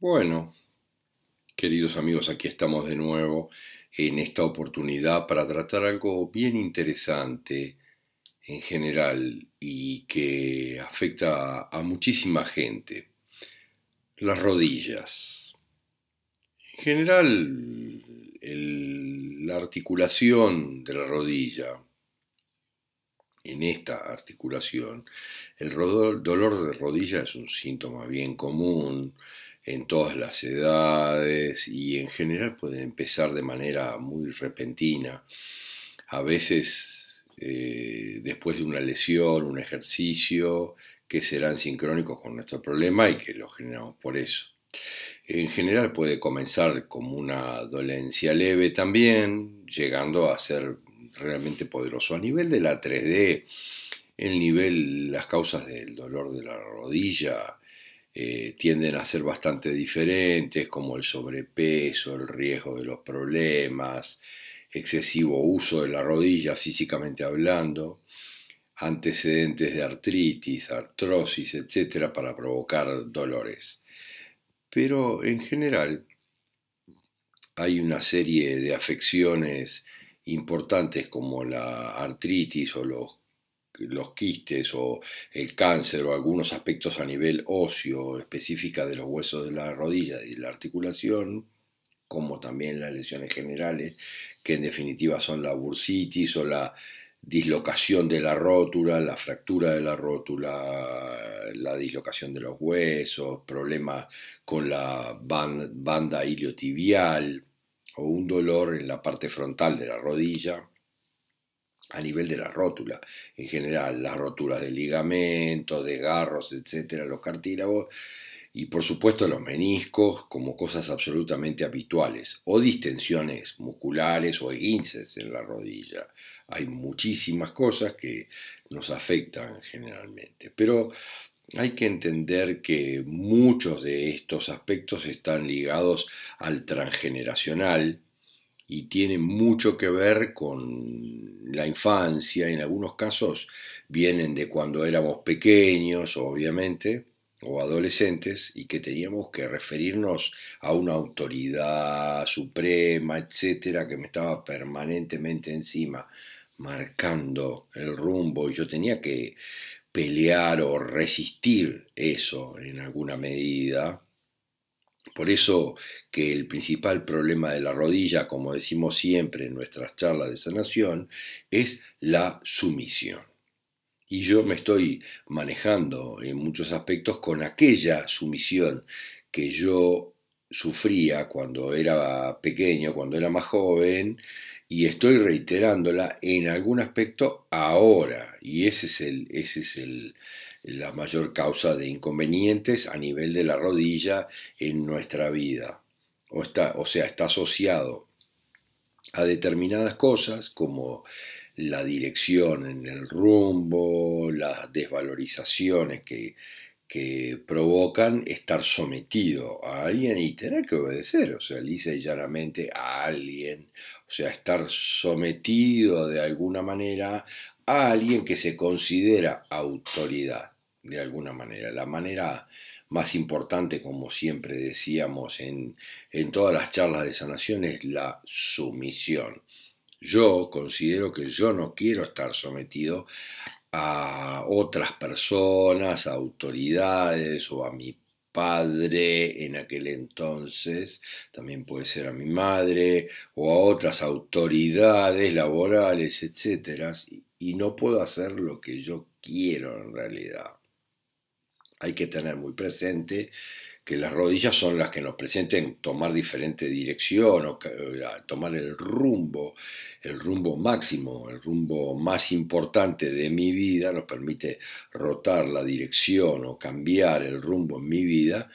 Bueno, queridos amigos, aquí estamos de nuevo en esta oportunidad para tratar algo bien interesante en general y que afecta a muchísima gente. Las rodillas. En general, la articulación de la rodilla, en esta articulación, el dolor de rodilla es un síntoma bien común, en todas las edades y en general puede empezar de manera muy repentina. A veces eh, después de una lesión, un ejercicio, que serán sincrónicos con nuestro problema y que lo generamos por eso. En general puede comenzar como una dolencia leve también, llegando a ser realmente poderoso. A nivel de la 3D, el nivel, las causas del dolor de la rodilla eh, tienden a ser bastante diferentes, como el sobrepeso, el riesgo de los problemas, excesivo uso de la rodilla físicamente hablando, antecedentes de artritis, artrosis, etcétera, para provocar dolores. Pero en general hay una serie de afecciones importantes como la artritis o los los quistes o el cáncer o algunos aspectos a nivel óseo específica de los huesos de la rodilla y de la articulación, como también las lesiones generales, que en definitiva son la bursitis o la dislocación de la rótula, la fractura de la rótula, la dislocación de los huesos, problemas con la banda iliotibial o un dolor en la parte frontal de la rodilla a nivel de la rótula, en general, las roturas de ligamentos, de garros, etcétera, los cartílagos, y por supuesto los meniscos como cosas absolutamente habituales, o distensiones musculares o esguinces en la rodilla. Hay muchísimas cosas que nos afectan generalmente, pero hay que entender que muchos de estos aspectos están ligados al transgeneracional, y tiene mucho que ver con la infancia, en algunos casos vienen de cuando éramos pequeños, obviamente, o adolescentes, y que teníamos que referirnos a una autoridad suprema, etcétera, que me estaba permanentemente encima, marcando el rumbo, y yo tenía que pelear o resistir eso en alguna medida, por eso que el principal problema de la rodilla, como decimos siempre en nuestras charlas de sanación, es la sumisión. Y yo me estoy manejando en muchos aspectos con aquella sumisión que yo sufría cuando era pequeño, cuando era más joven, y estoy reiterándola en algún aspecto ahora. Y ese es el, ese es el, la mayor causa de inconvenientes a nivel de la rodilla en nuestra vida. O, está, o sea, está asociado a determinadas cosas como la dirección en el rumbo, las desvalorizaciones que, que provocan estar sometido a alguien y tener que obedecer, o sea, lisa y llanamente a alguien, o sea, estar sometido de alguna manera a alguien que se considera autoridad de alguna manera. La manera más importante, como siempre decíamos en, en todas las charlas de sanación, es la sumisión. Yo considero que yo no quiero estar sometido a otras personas, a autoridades o a mi padre en aquel entonces, también puede ser a mi madre o a otras autoridades laborales, etc. Y no puedo hacer lo que yo quiero en realidad hay que tener muy presente que las rodillas son las que nos presenten tomar diferente dirección o tomar el rumbo, el rumbo máximo, el rumbo más importante de mi vida, nos permite rotar la dirección o cambiar el rumbo en mi vida.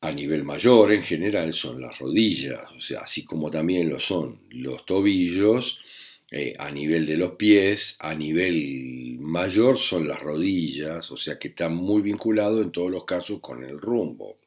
A nivel mayor, en general, son las rodillas, o sea, así como también lo son los tobillos, eh, a nivel de los pies, a nivel mayor son las rodillas, o sea que está muy vinculado en todos los casos con el rumbo.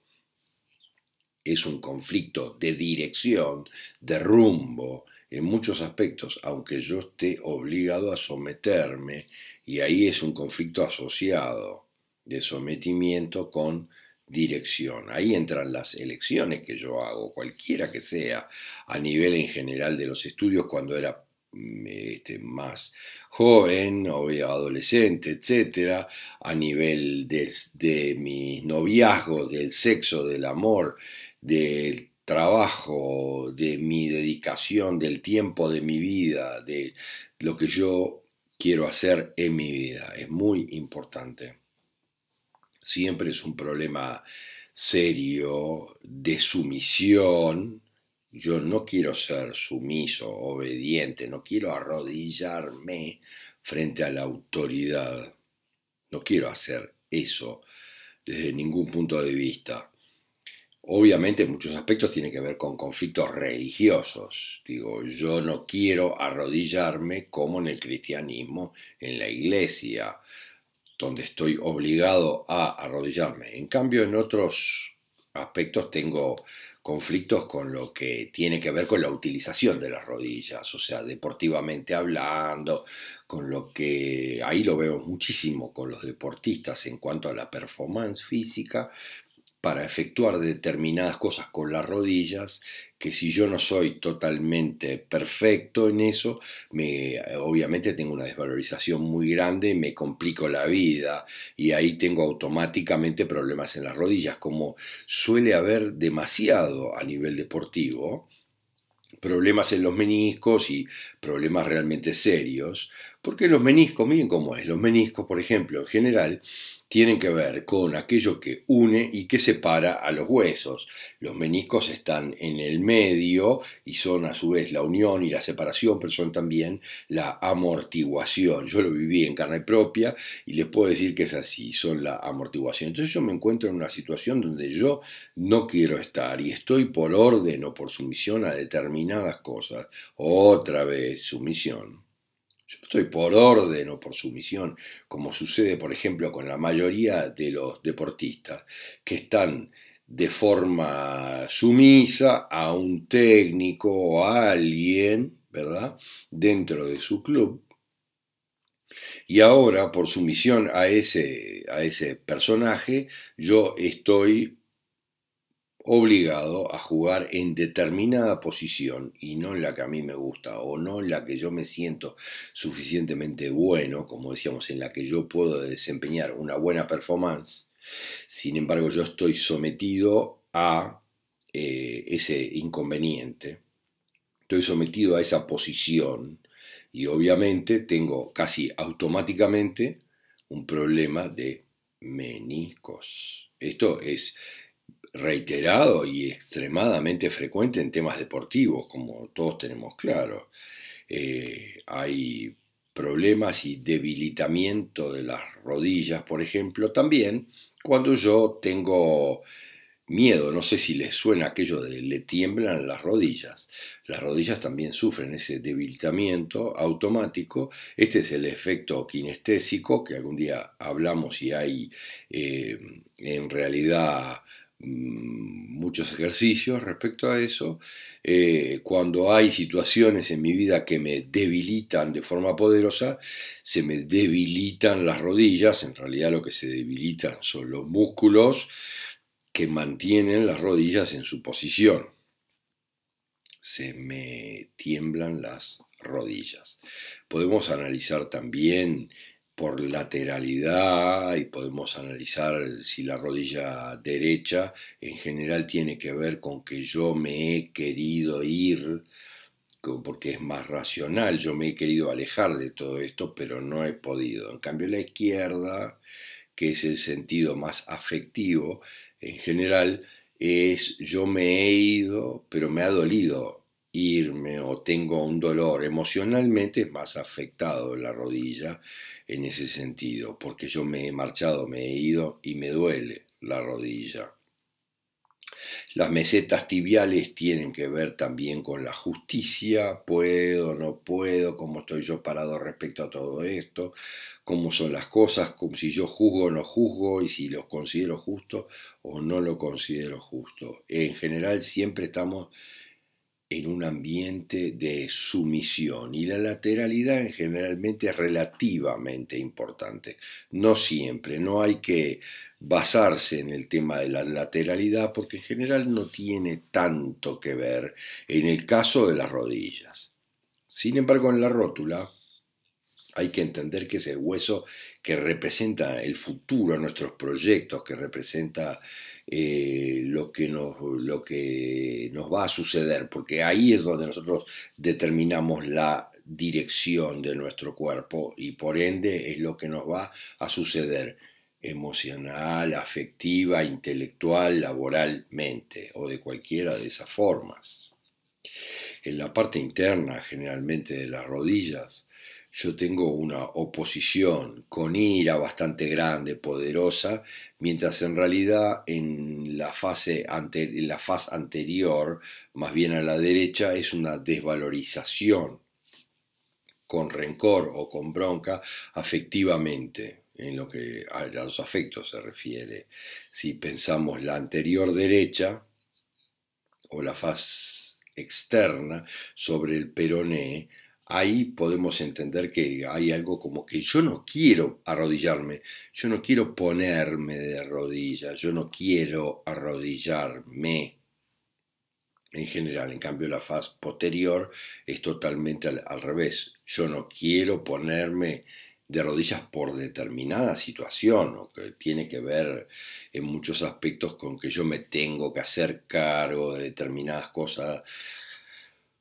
Es un conflicto de dirección, de rumbo, en muchos aspectos, aunque yo esté obligado a someterme, y ahí es un conflicto asociado de sometimiento con dirección. Ahí entran las elecciones que yo hago, cualquiera que sea, a nivel en general de los estudios cuando era este, más joven o adolescente, etcétera, a nivel de, de mis noviazgos, del sexo, del amor, del trabajo, de mi dedicación, del tiempo de mi vida, de lo que yo quiero hacer en mi vida. Es muy importante siempre es un problema serio de sumisión. Yo no quiero ser sumiso, obediente, no quiero arrodillarme frente a la autoridad. No quiero hacer eso desde ningún punto de vista. Obviamente en muchos aspectos tiene que ver con conflictos religiosos. Digo, yo no quiero arrodillarme como en el cristianismo, en la iglesia donde estoy obligado a arrodillarme. En cambio, en otros aspectos tengo conflictos con lo que tiene que ver con la utilización de las rodillas, o sea, deportivamente hablando, con lo que ahí lo veo muchísimo con los deportistas en cuanto a la performance física, para efectuar determinadas cosas con las rodillas, que si yo no soy totalmente perfecto en eso, me, obviamente tengo una desvalorización muy grande, me complico la vida y ahí tengo automáticamente problemas en las rodillas, como suele haber demasiado a nivel deportivo, problemas en los meniscos y problemas realmente serios, porque los meniscos, miren cómo es, los meniscos, por ejemplo, en general, tienen que ver con aquello que une y que separa a los huesos. Los meniscos están en el medio y son a su vez la unión y la separación, pero son también la amortiguación. Yo lo viví en carne propia y les puedo decir que es así, son la amortiguación. Entonces yo me encuentro en una situación donde yo no quiero estar y estoy por orden o por sumisión a determinadas cosas. Otra vez, sumisión estoy por orden o por sumisión, como sucede, por ejemplo, con la mayoría de los deportistas, que están de forma sumisa a un técnico o a alguien, ¿verdad?, dentro de su club. Y ahora, por sumisión a ese, a ese personaje, yo estoy obligado a jugar en determinada posición y no en la que a mí me gusta o no en la que yo me siento suficientemente bueno, como decíamos, en la que yo puedo desempeñar una buena performance. Sin embargo, yo estoy sometido a eh, ese inconveniente, estoy sometido a esa posición y obviamente tengo casi automáticamente un problema de meniscos. Esto es reiterado y extremadamente frecuente en temas deportivos, como todos tenemos claro. Eh, hay problemas y debilitamiento de las rodillas, por ejemplo, también cuando yo tengo miedo, no sé si les suena aquello de le tiemblan las rodillas. Las rodillas también sufren ese debilitamiento automático. Este es el efecto kinestésico que algún día hablamos y hay eh, en realidad muchos ejercicios respecto a eso. Eh, cuando hay situaciones en mi vida que me debilitan de forma poderosa, se me debilitan las rodillas, en realidad lo que se debilitan son los músculos que mantienen las rodillas en su posición. Se me tiemblan las rodillas. Podemos analizar también por lateralidad y podemos analizar si la rodilla derecha en general tiene que ver con que yo me he querido ir porque es más racional, yo me he querido alejar de todo esto, pero no he podido. En cambio, la izquierda, que es el sentido más afectivo, en general, es yo me he ido, pero me ha dolido irme o tengo un dolor emocionalmente más afectado la rodilla en ese sentido, porque yo me he marchado, me he ido y me duele la rodilla. Las mesetas tibiales tienen que ver también con la justicia, puedo, no puedo, cómo estoy yo parado respecto a todo esto, cómo son las cosas, como si yo juzgo o no juzgo y si lo considero justo o no lo considero justo. En general siempre estamos en un ambiente de sumisión y la lateralidad generalmente es relativamente importante. No siempre, no hay que basarse en el tema de la lateralidad porque en general no tiene tanto que ver en el caso de las rodillas. Sin embargo, en la rótula hay que entender que es el hueso que representa el futuro, nuestros proyectos, que representa eh, lo, que nos, lo que nos va a suceder, porque ahí es donde nosotros determinamos la dirección de nuestro cuerpo y por ende es lo que nos va a suceder emocional, afectiva, intelectual, laboralmente o de cualquiera de esas formas. En la parte interna generalmente de las rodillas yo tengo una oposición con ira bastante grande, poderosa, mientras en realidad en la fase, en la fase anterior, más bien a la derecha, es una desvalorización con rencor o con bronca afectivamente, en lo que a los afectos se refiere. Si pensamos la anterior derecha o la faz externa sobre el peroné, ahí podemos entender que hay algo como que yo no quiero arrodillarme, yo no quiero ponerme de rodillas, yo no quiero arrodillarme. En general, en cambio, la faz posterior es totalmente al, revés. Yo no quiero ponerme de rodillas por determinada situación, o que tiene que ver en muchos aspectos con que yo me tengo que hacer cargo de determinadas cosas.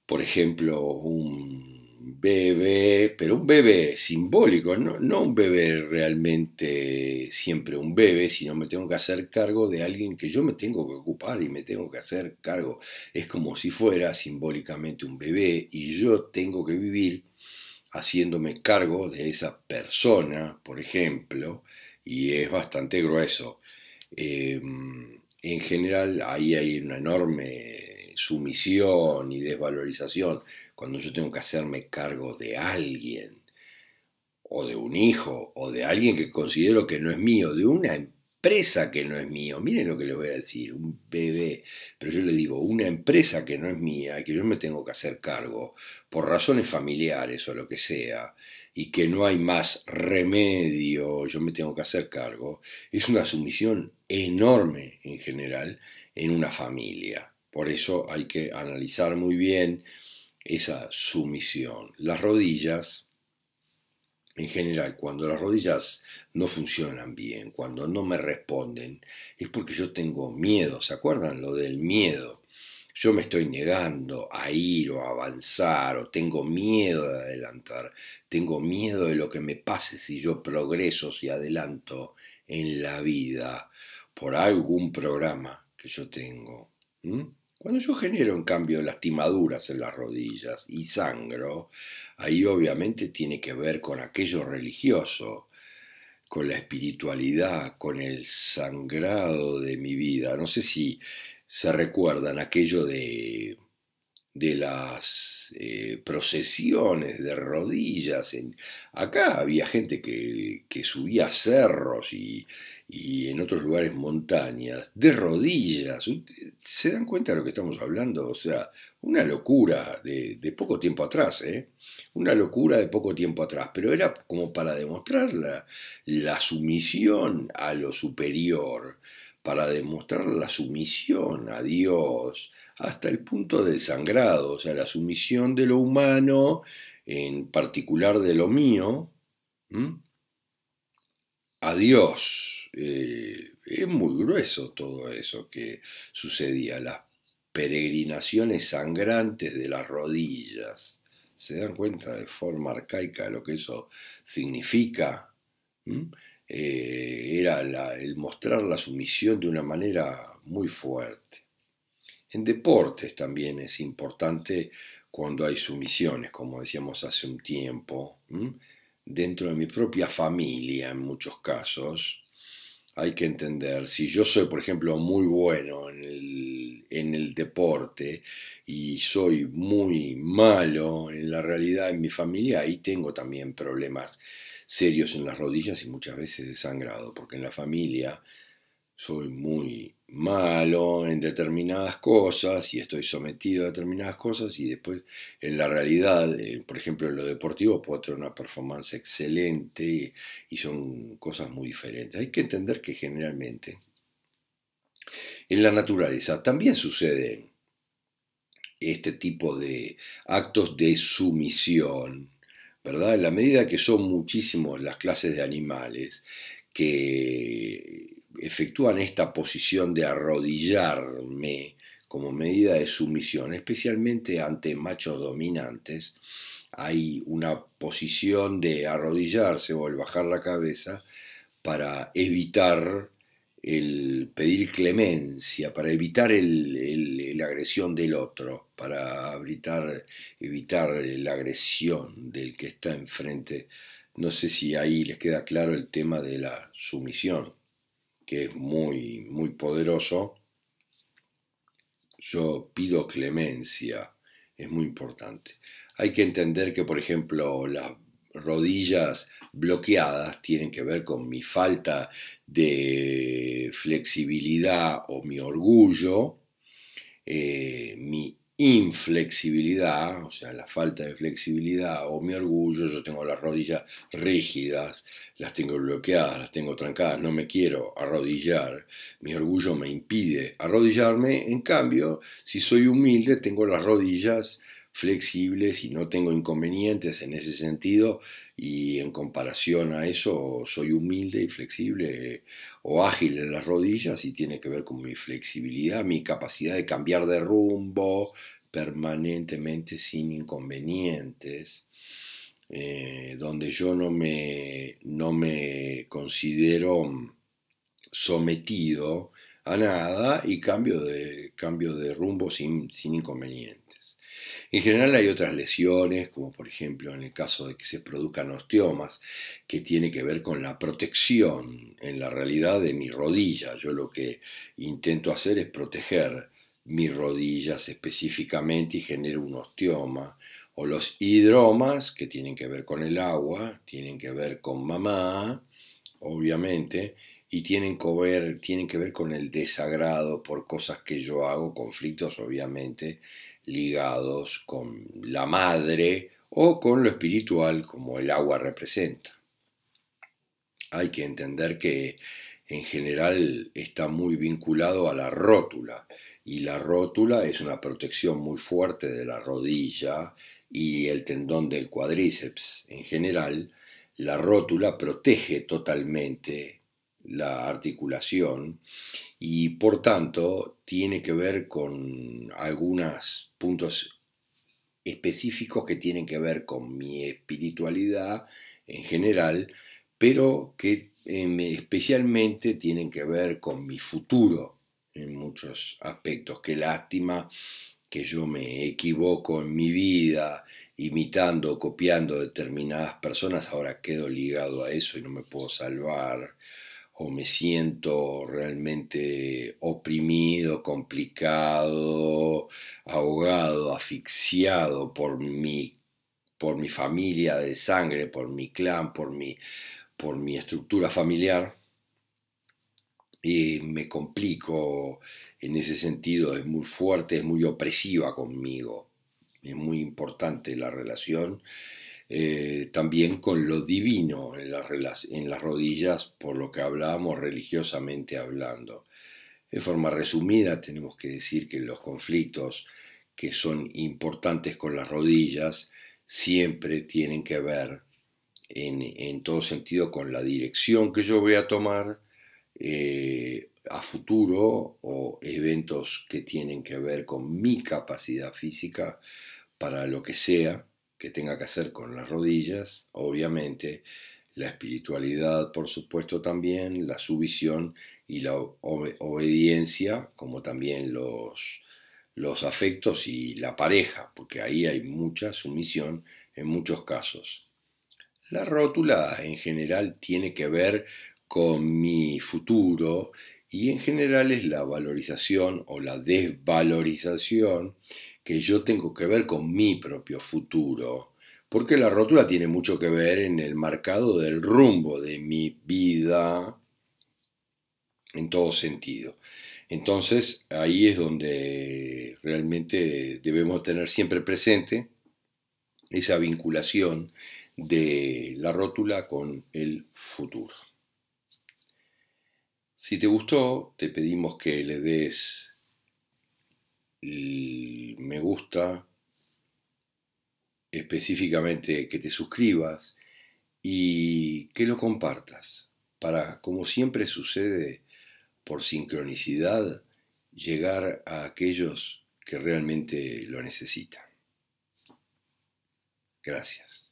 Por ejemplo, un bebé, pero un bebé simbólico, no, un bebé realmente siempre un bebé, sino me tengo que hacer cargo de alguien que yo me tengo que ocupar y me tengo que hacer cargo. Es como si fuera simbólicamente un bebé y yo tengo que vivir haciéndome cargo de esa persona, por ejemplo, y es bastante grueso. Em, en general ahí hay una enorme sumisión y desvalorización cuando yo tengo que hacerme cargo de alguien, o de un hijo, o de alguien que considero que no es mío, de una empresa que no es mío, miren lo que le voy a decir, un bebé, pero yo le digo, una empresa que no es mía, que yo me tengo que hacer cargo por razones familiares o lo que sea, y que no hay más remedio, yo me tengo que hacer cargo, es una sumisión enorme en general en una familia. Por eso hay que analizar muy bien esa sumisión. Las rodillas, en general, cuando las rodillas no funcionan bien, cuando no me responden, es porque yo tengo miedo. ¿Se acuerdan lo del miedo? Yo me estoy negando a ir o a avanzar o tengo miedo de adelantar, tengo miedo de lo que me pase si yo progreso, si adelanto en la vida por algún programa que yo tengo. Cuando yo genero en cambio lastimaduras en las rodillas y sangro, ahí obviamente tiene que ver con aquello religioso, con la espiritualidad, con el sangrado de mi vida. No sé si se recuerdan aquello de, de las eh, procesiones de rodillas. En, acá había gente que, que subía cerros y, y en otros lugares montañas, de rodillas. ¿Se dan cuenta de lo que estamos hablando? O sea, una locura de, poco tiempo atrás, ¿eh? Una locura de poco tiempo atrás, pero era como para demostrar la, la sumisión a lo superior, para demostrar la sumisión a Dios, hasta el punto del sangrado, o sea, la sumisión de lo humano, en particular de lo mío, a Dios eh, es muy grueso todo eso que sucedía, las peregrinaciones sangrantes de las rodillas. ¿Se dan cuenta de forma arcaica lo que eso significa? Eh, era el mostrar la sumisión de una manera muy fuerte. En deportes también es importante cuando hay sumisiones, como decíamos hace un tiempo, dentro de mi propia familia en muchos casos, hay que entender, si yo soy, por ejemplo, muy bueno en el, deporte y soy muy malo en la realidad en mi familia, ahí tengo también problemas serios en las rodillas y muchas veces de sangrado, porque en la familia soy muy malo en determinadas cosas y estoy sometido a determinadas cosas y después en la realidad, eh, por ejemplo en lo deportivo, puedo tener una performance excelente y, son cosas muy diferentes. Hay que entender que generalmente en la naturaleza también suceden este tipo de actos de sumisión, ¿verdad? En la medida que son muchísimos las clases de animales que efectúan esta posición de arrodillarme como medida de sumisión, especialmente ante machos dominantes, hay una posición de arrodillarse o el bajar la cabeza para evitar el pedir clemencia, para evitar la agresión del otro, para evitar, evitar la agresión del que está enfrente. No sé si ahí les queda claro el tema de la sumisión que es muy, muy poderoso, yo pido clemencia, es muy importante. Hay que entender que, por ejemplo, las rodillas bloqueadas tienen que ver con mi falta de flexibilidad o mi orgullo, eh, mi inflexibilidad, o sea, la falta de flexibilidad o mi orgullo, yo tengo las rodillas rígidas, las tengo bloqueadas, las tengo trancadas, no me quiero arrodillar, mi orgullo me impide arrodillarme, en cambio, si soy humilde, tengo las rodillas flexibles y no tengo inconvenientes en ese sentido y en comparación a eso soy humilde y flexible o ágil en las rodillas y tiene que ver con mi flexibilidad, mi capacidad de cambiar de rumbo permanentemente sin inconvenientes. Eh, donde yo no me, no me considero sometido a nada y cambio de, cambio de rumbo sin, sin inconvenientes. En general hay otras lesiones, como por ejemplo en el caso de que se produzcan osteomas, que tiene que ver con la protección en la realidad de mi rodilla. Yo lo que intento hacer es proteger mis rodillas específicamente y genero un osteoma. O los hidromas, que tienen que ver con el agua, tienen que ver con mamá, obviamente, y tienen que, ver, tienen que ver con el desagrado por cosas que yo hago, conflictos obviamente, ligados con la madre o con lo espiritual como el agua representa. Hay que entender que en general está muy vinculado a la rótula y la rótula es una protección muy fuerte de la rodilla y el tendón del cuádriceps. En general, la rótula protege totalmente la articulación y por tanto tiene que ver con algunos puntos específicos que tienen que ver con mi espiritualidad en general, pero que em, especialmente tienen que ver con mi futuro en muchos aspectos. Qué lástima que yo me equivoco en mi vida imitando, copiando determinadas personas, ahora quedo ligado a eso y no me puedo salvar o me siento realmente oprimido, complicado, ahogado, asfixiado por mi, por mi familia de sangre, por mi clan, por mi, por mi estructura familiar, y me complico en ese sentido, es muy fuerte, es muy opresiva conmigo, es muy importante la relación eh, también con lo divino en las, rodillas, por lo que hablábamos religiosamente hablando. De forma resumida, tenemos que decir que los conflictos que son importantes con las rodillas siempre tienen que ver en, todo sentido con la dirección que yo voy a tomar eh, a futuro o eventos que tienen que ver con mi capacidad física para lo que sea que tenga que hacer con las rodillas, obviamente, la espiritualidad, por supuesto, también, la sumisión y la obediencia, como también los, los afectos y la pareja, porque ahí hay mucha sumisión en muchos casos. La rótula en general tiene que ver con mi futuro y en general es la valorización o la desvalorización que yo tengo que ver con mi propio futuro, porque la rótula tiene mucho que ver en el marcado del rumbo de mi vida en todo sentido. Entonces ahí es donde realmente debemos tener siempre presente esa vinculación de la rótula con el futuro. Si te gustó, te pedimos que le des me gusta, específicamente que te suscribas y que lo compartas para, como siempre sucede, por sincronicidad, llegar a aquellos que realmente lo necesitan. Gracias.